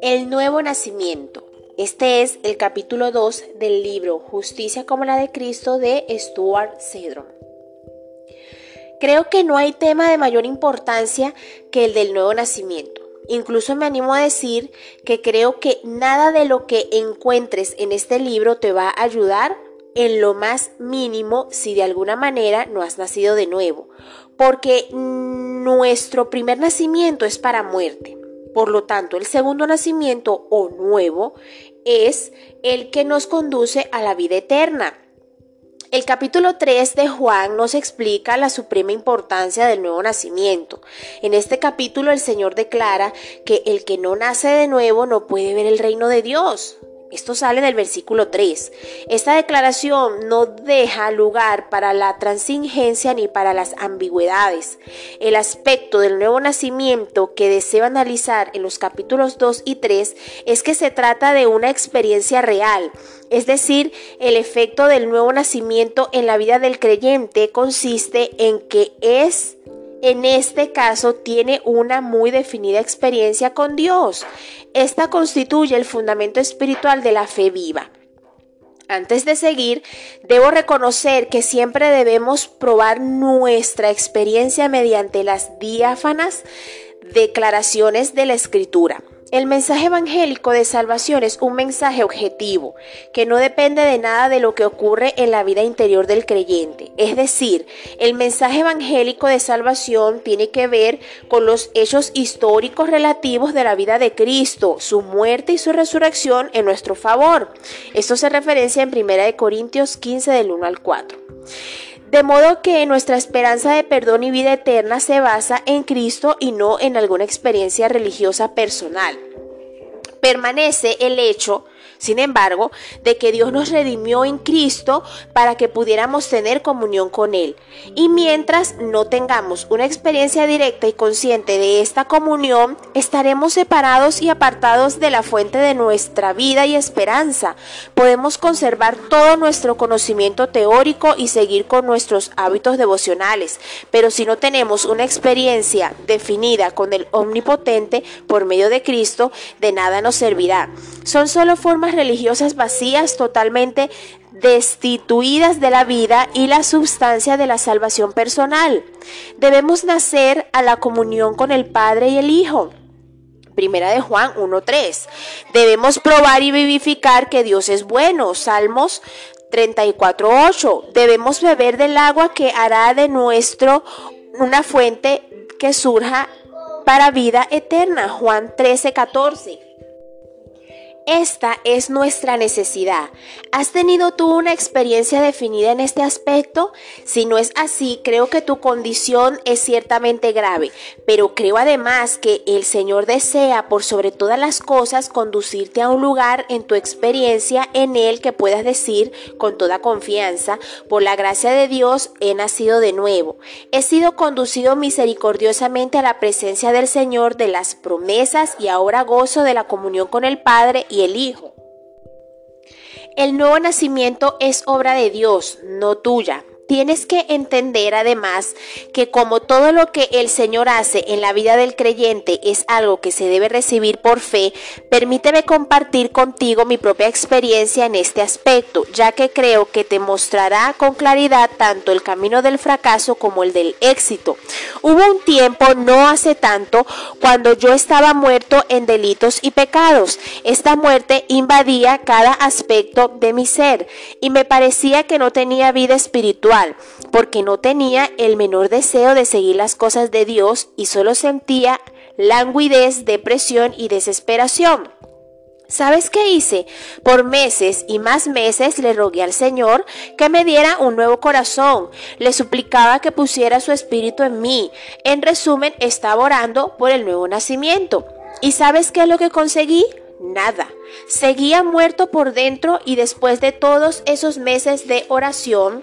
El nuevo nacimiento. Este es el capítulo 2 del libro Justicia como la de Cristo de Stuart Cedron. Creo que no hay tema de mayor importancia que el del nuevo nacimiento. Incluso me animo a decir que creo que nada de lo que encuentres en este libro te va a ayudar en lo más mínimo si de alguna manera no has nacido de nuevo, porque nuestro primer nacimiento es para muerte. Por lo tanto, el segundo nacimiento o nuevo es el que nos conduce a la vida eterna. El capítulo 3 de Juan nos explica la suprema importancia del nuevo nacimiento. En este capítulo el Señor declara que el que no nace de nuevo no puede ver el reino de Dios. Esto sale del versículo 3. Esta declaración no deja lugar para la transingencia ni para las ambigüedades. El aspecto del nuevo nacimiento que deseo analizar en los capítulos 2 y 3 es que se trata de una experiencia real, es decir, el efecto del nuevo nacimiento en la vida del creyente consiste en que es en este caso tiene una muy definida experiencia con Dios. Esta constituye el fundamento espiritual de la fe viva. Antes de seguir, debo reconocer que siempre debemos probar nuestra experiencia mediante las diáfanas declaraciones de la Escritura. El mensaje evangélico de salvación es un mensaje objetivo, que no depende de nada de lo que ocurre en la vida interior del creyente. Es decir, el mensaje evangélico de salvación tiene que ver con los hechos históricos relativos de la vida de Cristo, su muerte y su resurrección en nuestro favor. Esto se referencia en 1 Corintios 15 del 1 al 4. De modo que nuestra esperanza de perdón y vida eterna se basa en Cristo y no en alguna experiencia religiosa personal. Permanece el hecho sin embargo, de que Dios nos redimió en Cristo para que pudiéramos tener comunión con Él. Y mientras no tengamos una experiencia directa y consciente de esta comunión, estaremos separados y apartados de la fuente de nuestra vida y esperanza. Podemos conservar todo nuestro conocimiento teórico y seguir con nuestros hábitos devocionales, pero si no tenemos una experiencia definida con el Omnipotente por medio de Cristo, de nada nos servirá. Son solo formas religiosas vacías, totalmente destituidas de la vida y la sustancia de la salvación personal. Debemos nacer a la comunión con el Padre y el Hijo. Primera de Juan 1.3. Debemos probar y vivificar que Dios es bueno. Salmos 34.8. Debemos beber del agua que hará de nuestro una fuente que surja para vida eterna. Juan 13.14. Esta es nuestra necesidad. ¿Has tenido tú una experiencia definida en este aspecto? Si no es así, creo que tu condición es ciertamente grave, pero creo además que el Señor desea por sobre todas las cosas conducirte a un lugar en tu experiencia en Él que puedas decir con toda confianza, por la gracia de Dios he nacido de nuevo. He sido conducido misericordiosamente a la presencia del Señor de las promesas y ahora gozo de la comunión con el Padre el Hijo. El nuevo nacimiento es obra de Dios, no tuya. Tienes que entender además que como todo lo que el Señor hace en la vida del creyente es algo que se debe recibir por fe, permíteme compartir contigo mi propia experiencia en este aspecto, ya que creo que te mostrará con claridad tanto el camino del fracaso como el del éxito. Hubo un tiempo, no hace tanto, cuando yo estaba muerto en delitos y pecados. Esta muerte invadía cada aspecto de mi ser y me parecía que no tenía vida espiritual porque no tenía el menor deseo de seguir las cosas de Dios y solo sentía languidez, depresión y desesperación. ¿Sabes qué hice? Por meses y más meses le rogué al Señor que me diera un nuevo corazón. Le suplicaba que pusiera su espíritu en mí. En resumen, estaba orando por el nuevo nacimiento. ¿Y sabes qué es lo que conseguí? Nada. Seguía muerto por dentro y después de todos esos meses de oración,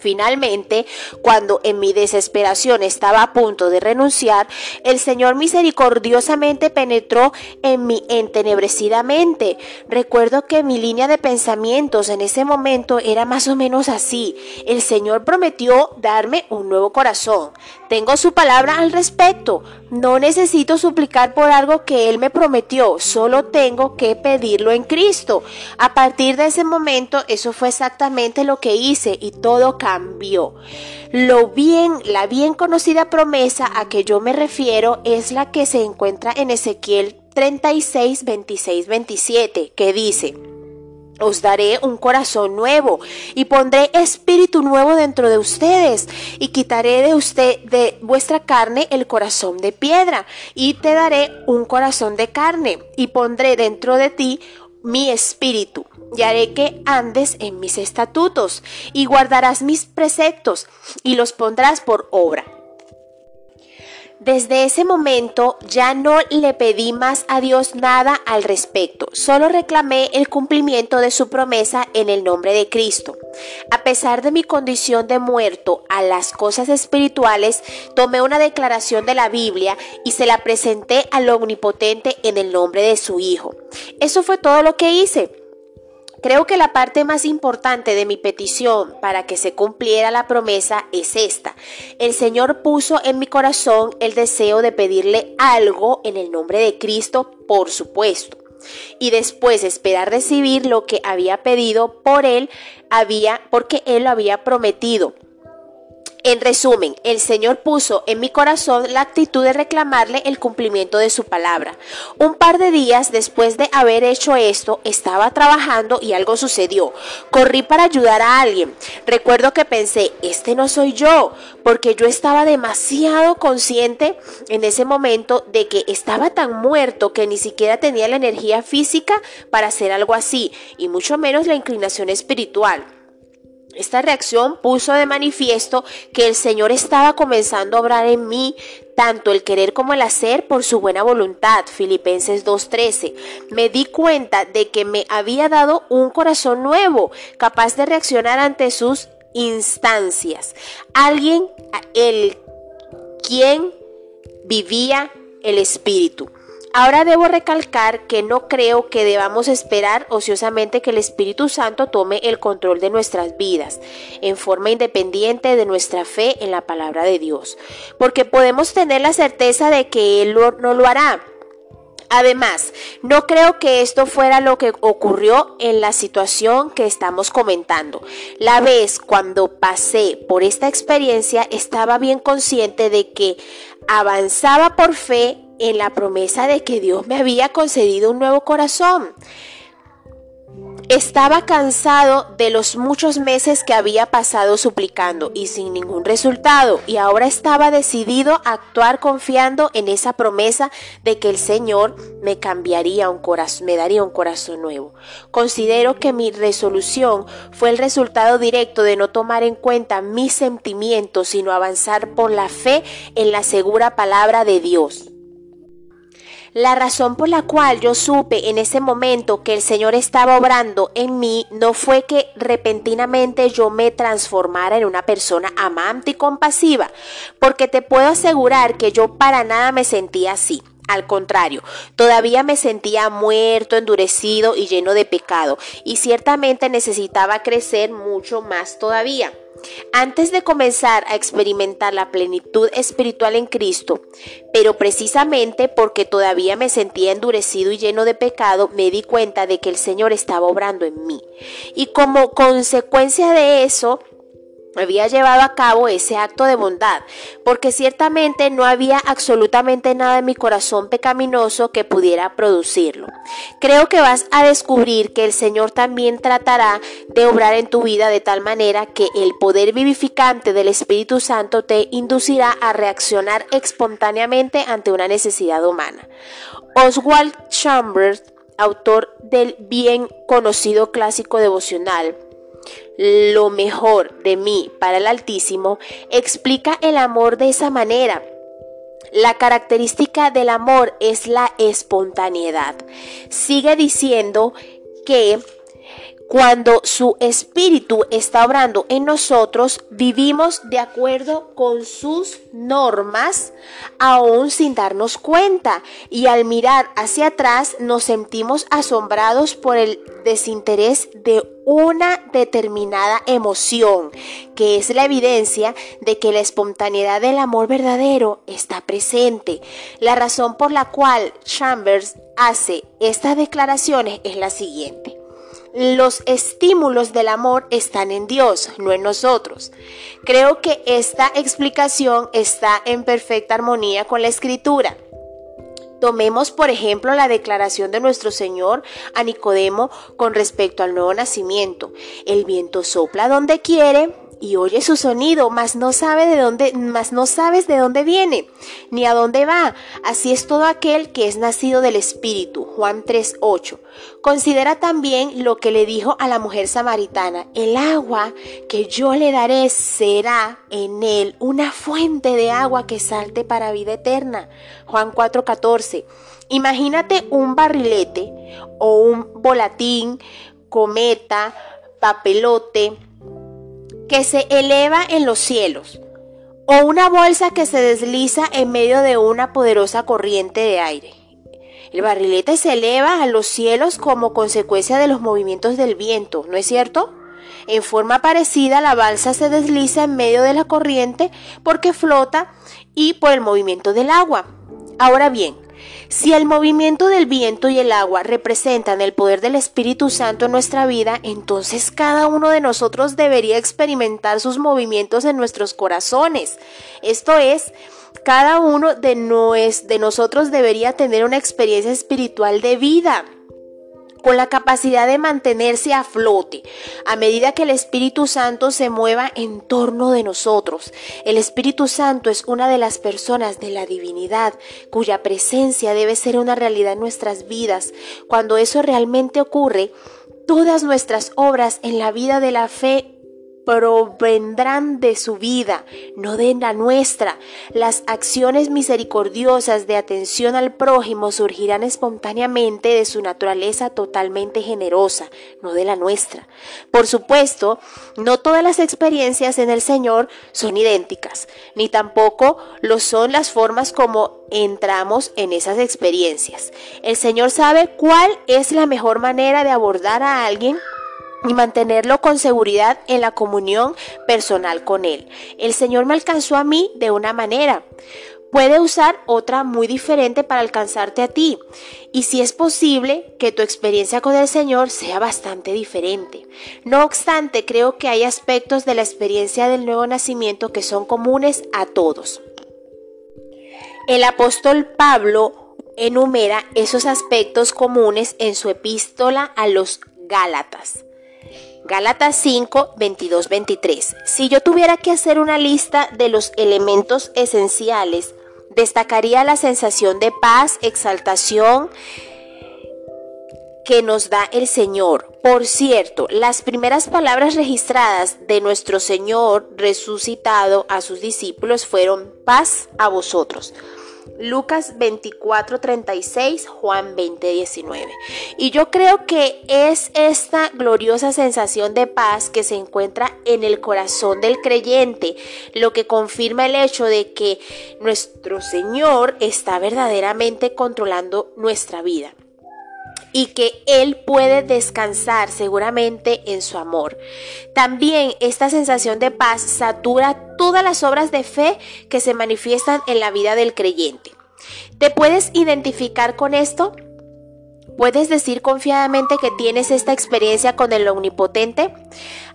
Finalmente, cuando en mi desesperación estaba a punto de renunciar, el Señor misericordiosamente penetró en mi entenebrecida mente. Recuerdo que mi línea de pensamientos en ese momento era más o menos así. El Señor prometió darme un nuevo corazón. Tengo su palabra al respecto. No necesito suplicar por algo que Él me prometió, solo tengo que pedirlo en Cristo. A partir de ese momento, eso fue exactamente lo que hice y todo cambió cambió. Lo bien, la bien conocida promesa a que yo me refiero es la que se encuentra en Ezequiel 36, 26, 27, que dice, os daré un corazón nuevo y pondré espíritu nuevo dentro de ustedes y quitaré de usted de vuestra carne el corazón de piedra y te daré un corazón de carne y pondré dentro de ti mi espíritu, y haré que andes en mis estatutos, y guardarás mis preceptos, y los pondrás por obra. Desde ese momento ya no le pedí más a Dios nada al respecto, solo reclamé el cumplimiento de su promesa en el nombre de Cristo. A pesar de mi condición de muerto a las cosas espirituales, tomé una declaración de la Biblia y se la presenté al Omnipotente en el nombre de su Hijo. Eso fue todo lo que hice. Creo que la parte más importante de mi petición para que se cumpliera la promesa es esta. El Señor puso en mi corazón el deseo de pedirle algo en el nombre de Cristo, por supuesto. Y después esperar recibir lo que había pedido por él, había porque él lo había prometido. En resumen, el Señor puso en mi corazón la actitud de reclamarle el cumplimiento de su palabra. Un par de días después de haber hecho esto, estaba trabajando y algo sucedió. Corrí para ayudar a alguien. Recuerdo que pensé, este no soy yo, porque yo estaba demasiado consciente en ese momento de que estaba tan muerto que ni siquiera tenía la energía física para hacer algo así, y mucho menos la inclinación espiritual. Esta reacción puso de manifiesto que el Señor estaba comenzando a obrar en mí tanto el querer como el hacer por su buena voluntad. Filipenses 2.13. Me di cuenta de que me había dado un corazón nuevo, capaz de reaccionar ante sus instancias. Alguien, el quien vivía el Espíritu. Ahora debo recalcar que no creo que debamos esperar ociosamente que el Espíritu Santo tome el control de nuestras vidas en forma independiente de nuestra fe en la palabra de Dios, porque podemos tener la certeza de que Él no lo hará. Además, no creo que esto fuera lo que ocurrió en la situación que estamos comentando. La vez cuando pasé por esta experiencia estaba bien consciente de que avanzaba por fe en la promesa de que Dios me había concedido un nuevo corazón. Estaba cansado de los muchos meses que había pasado suplicando y sin ningún resultado y ahora estaba decidido a actuar confiando en esa promesa de que el Señor me cambiaría un corazón, me daría un corazón nuevo. Considero que mi resolución fue el resultado directo de no tomar en cuenta mis sentimientos, sino avanzar por la fe en la segura palabra de Dios. La razón por la cual yo supe en ese momento que el Señor estaba obrando en mí no fue que repentinamente yo me transformara en una persona amante y compasiva, porque te puedo asegurar que yo para nada me sentía así. Al contrario, todavía me sentía muerto, endurecido y lleno de pecado, y ciertamente necesitaba crecer mucho más todavía. Antes de comenzar a experimentar la plenitud espiritual en Cristo, pero precisamente porque todavía me sentía endurecido y lleno de pecado, me di cuenta de que el Señor estaba obrando en mí. Y como consecuencia de eso, había llevado a cabo ese acto de bondad, porque ciertamente no había absolutamente nada en mi corazón pecaminoso que pudiera producirlo. Creo que vas a descubrir que el Señor también tratará de obrar en tu vida de tal manera que el poder vivificante del Espíritu Santo te inducirá a reaccionar espontáneamente ante una necesidad humana. Oswald Chambers, autor del bien conocido clásico devocional, lo mejor de mí para el Altísimo, explica el amor de esa manera. La característica del amor es la espontaneidad. Sigue diciendo que Cuando su espíritu está obrando en nosotros, vivimos de acuerdo con sus normas, aún sin darnos cuenta. Y al mirar hacia atrás nos sentimos asombrados por el desinterés de una determinada emoción, que es la evidencia de que la espontaneidad del amor verdadero está presente. La razón por la cual Chambers hace estas declaraciones es la siguiente. Los estímulos del amor están en Dios, no en nosotros. Creo que esta explicación está en perfecta armonía con la escritura. Tomemos, por ejemplo, la declaración de nuestro Señor a Nicodemo con respecto al nuevo nacimiento. El viento sopla donde quiere y oye su sonido, mas no sabe de dónde, mas no sabes de dónde viene, ni a dónde va. Así es todo aquel que es nacido del Espíritu. Juan 3:8. Considera también lo que le dijo a la mujer samaritana: El agua que yo le daré será en él una fuente de agua que salte para vida eterna. Juan 4:14. Imagínate un barrilete o un volatín, cometa, papelote, que se eleva en los cielos, o una bolsa que se desliza en medio de una poderosa corriente de aire. El barrilete se eleva a los cielos como consecuencia de los movimientos del viento, ¿no es cierto? En forma parecida, la balsa se desliza en medio de la corriente porque flota y por el movimiento del agua. Ahora bien, si el movimiento del viento y el agua representan el poder del Espíritu Santo en nuestra vida, entonces cada uno de nosotros debería experimentar sus movimientos en nuestros corazones. Esto es, cada uno de, de nosotros debería tener una experiencia espiritual de vida con la capacidad de mantenerse a flote a medida que el Espíritu Santo se mueva en torno de nosotros. El Espíritu Santo es una de las personas de la divinidad cuya presencia debe ser una realidad en nuestras vidas. Cuando eso realmente ocurre, todas nuestras obras en la vida de la fe provendrán de su vida, no de la nuestra. Las acciones misericordiosas de atención al prójimo surgirán espontáneamente de su naturaleza totalmente generosa, no de la nuestra. Por supuesto, no todas las experiencias en el Señor son idénticas, ni tampoco lo son las formas como entramos en esas experiencias. El Señor sabe cuál es la mejor manera de abordar a alguien y mantenerlo con seguridad en la comunión personal con Él. El Señor me alcanzó a mí de una manera. Puede usar otra muy diferente para alcanzarte a ti. Y si es posible que tu experiencia con el Señor sea bastante diferente. No obstante, creo que hay aspectos de la experiencia del nuevo nacimiento que son comunes a todos. El apóstol Pablo enumera esos aspectos comunes en su epístola a los Gálatas. Gálatas 5, 22, 23. Si yo tuviera que hacer una lista de los elementos esenciales, destacaría la sensación de paz, exaltación que nos da el Señor. Por cierto, las primeras palabras registradas de nuestro Señor resucitado a sus discípulos fueron paz a vosotros. Lucas 24:36, Juan 20:19. Y yo creo que es esta gloriosa sensación de paz que se encuentra en el corazón del creyente, lo que confirma el hecho de que nuestro Señor está verdaderamente controlando nuestra vida y que Él puede descansar seguramente en su amor. También esta sensación de paz satura todas las obras de fe que se manifiestan en la vida del creyente. ¿Te puedes identificar con esto? ¿Puedes decir confiadamente que tienes esta experiencia con el Omnipotente?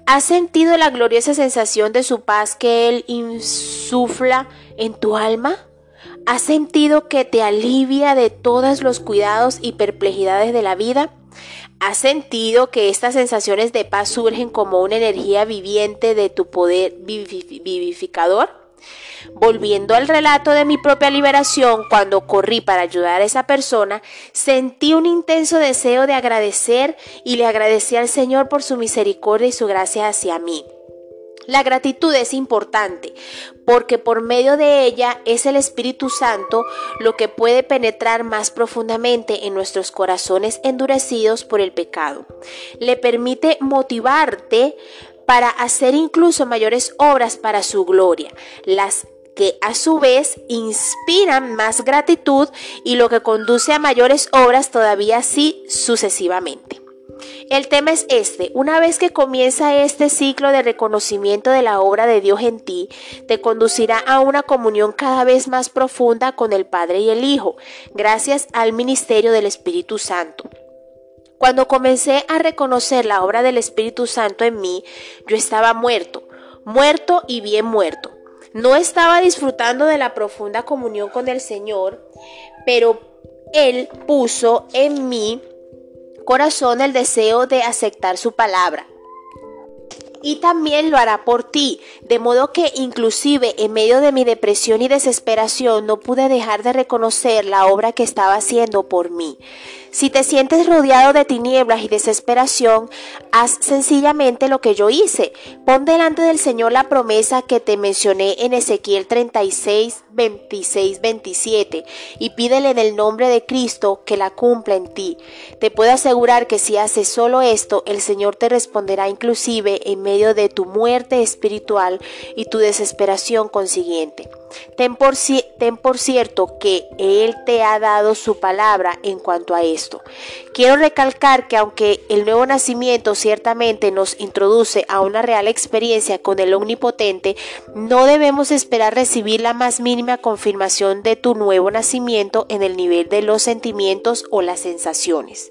¿Has sentido la gloriosa sensación de su paz que Él insufla en tu alma? ¿Has sentido que te alivia de todos los cuidados y perplejidades de la vida? ¿Has sentido que estas sensaciones de paz surgen como una energía viviente de tu poder vivificador? Volviendo al relato de mi propia liberación, cuando corrí para ayudar a esa persona, sentí un intenso deseo de agradecer y le agradecí al Señor por su misericordia y su gracia hacia mí. La gratitud es importante porque por medio de ella es el Espíritu Santo lo que puede penetrar más profundamente en nuestros corazones endurecidos por el pecado. Le permite motivarte para hacer incluso mayores obras para su gloria, las que a su vez inspiran más gratitud y lo que conduce a mayores obras todavía así sucesivamente. El tema es este, una vez que comienza este ciclo de reconocimiento de la obra de Dios en ti, te conducirá a una comunión cada vez más profunda con el Padre y el Hijo, gracias al ministerio del Espíritu Santo. Cuando comencé a reconocer la obra del Espíritu Santo en mí, yo estaba muerto, muerto y bien muerto. No estaba disfrutando de la profunda comunión con el Señor, pero Él puso en mí corazón el deseo de aceptar su palabra. Y también lo hará por ti, de modo que inclusive en medio de mi depresión y desesperación no pude dejar de reconocer la obra que estaba haciendo por mí. Si te sientes rodeado de tinieblas y desesperación, haz sencillamente lo que yo hice. Pon delante del Señor la promesa que te mencioné en Ezequiel 36, 26, 27 y pídele en el nombre de Cristo que la cumpla en ti. Te puedo asegurar que si haces solo esto, el Señor te responderá inclusive en medio de tu muerte espiritual y tu desesperación consiguiente. Ten por, cierto que Él te ha dado su palabra en cuanto a esto. Quiero recalcar que aunque el nuevo nacimiento ciertamente nos introduce a una real experiencia con el Omnipotente, no debemos esperar recibir la más mínima confirmación de tu nuevo nacimiento en el nivel de los sentimientos o las sensaciones.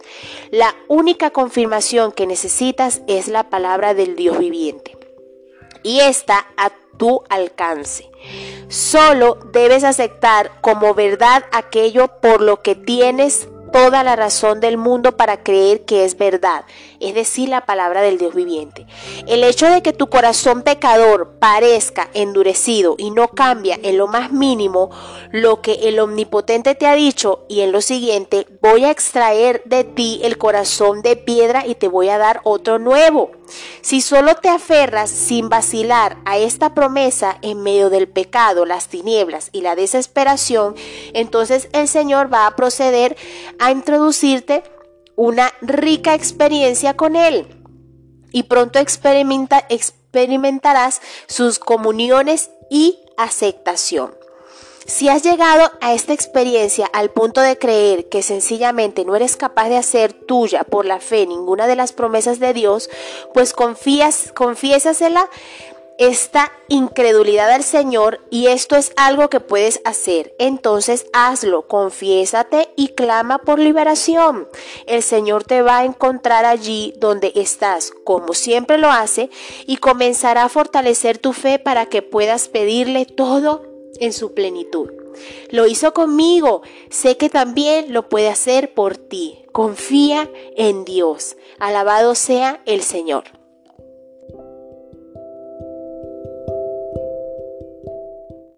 La única confirmación que necesitas es la palabra del Dios viviente. Y está a tu alcance. Solo debes aceptar como verdad aquello por lo que tienes toda la razón del mundo para creer que es verdad, es decir, la palabra del Dios viviente. El hecho de que tu corazón pecador parezca endurecido y no cambia en lo más mínimo lo que el omnipotente te ha dicho y en lo siguiente, voy a extraer de ti el corazón de piedra y te voy a dar otro nuevo. Si solo te aferras sin vacilar a esta promesa en medio del pecado, las tinieblas y la desesperación, entonces el Señor va a proceder a introducirte una rica experiencia con Él. Y pronto experimenta, experimentarás sus comuniones y aceptación. Si has llegado a esta experiencia al punto de creer que sencillamente no eres capaz de hacer tuya por la fe ninguna de las promesas de Dios, pues confías, confiésasela esta incredulidad al Señor y esto es algo que puedes hacer. Entonces hazlo, confiésate y clama por liberación. El Señor te va a encontrar allí donde estás, como siempre lo hace, y comenzará a fortalecer tu fe para que puedas pedirle todo en su plenitud. Lo hizo conmigo, sé que también lo puede hacer por ti. Confía en Dios. Alabado sea el Señor.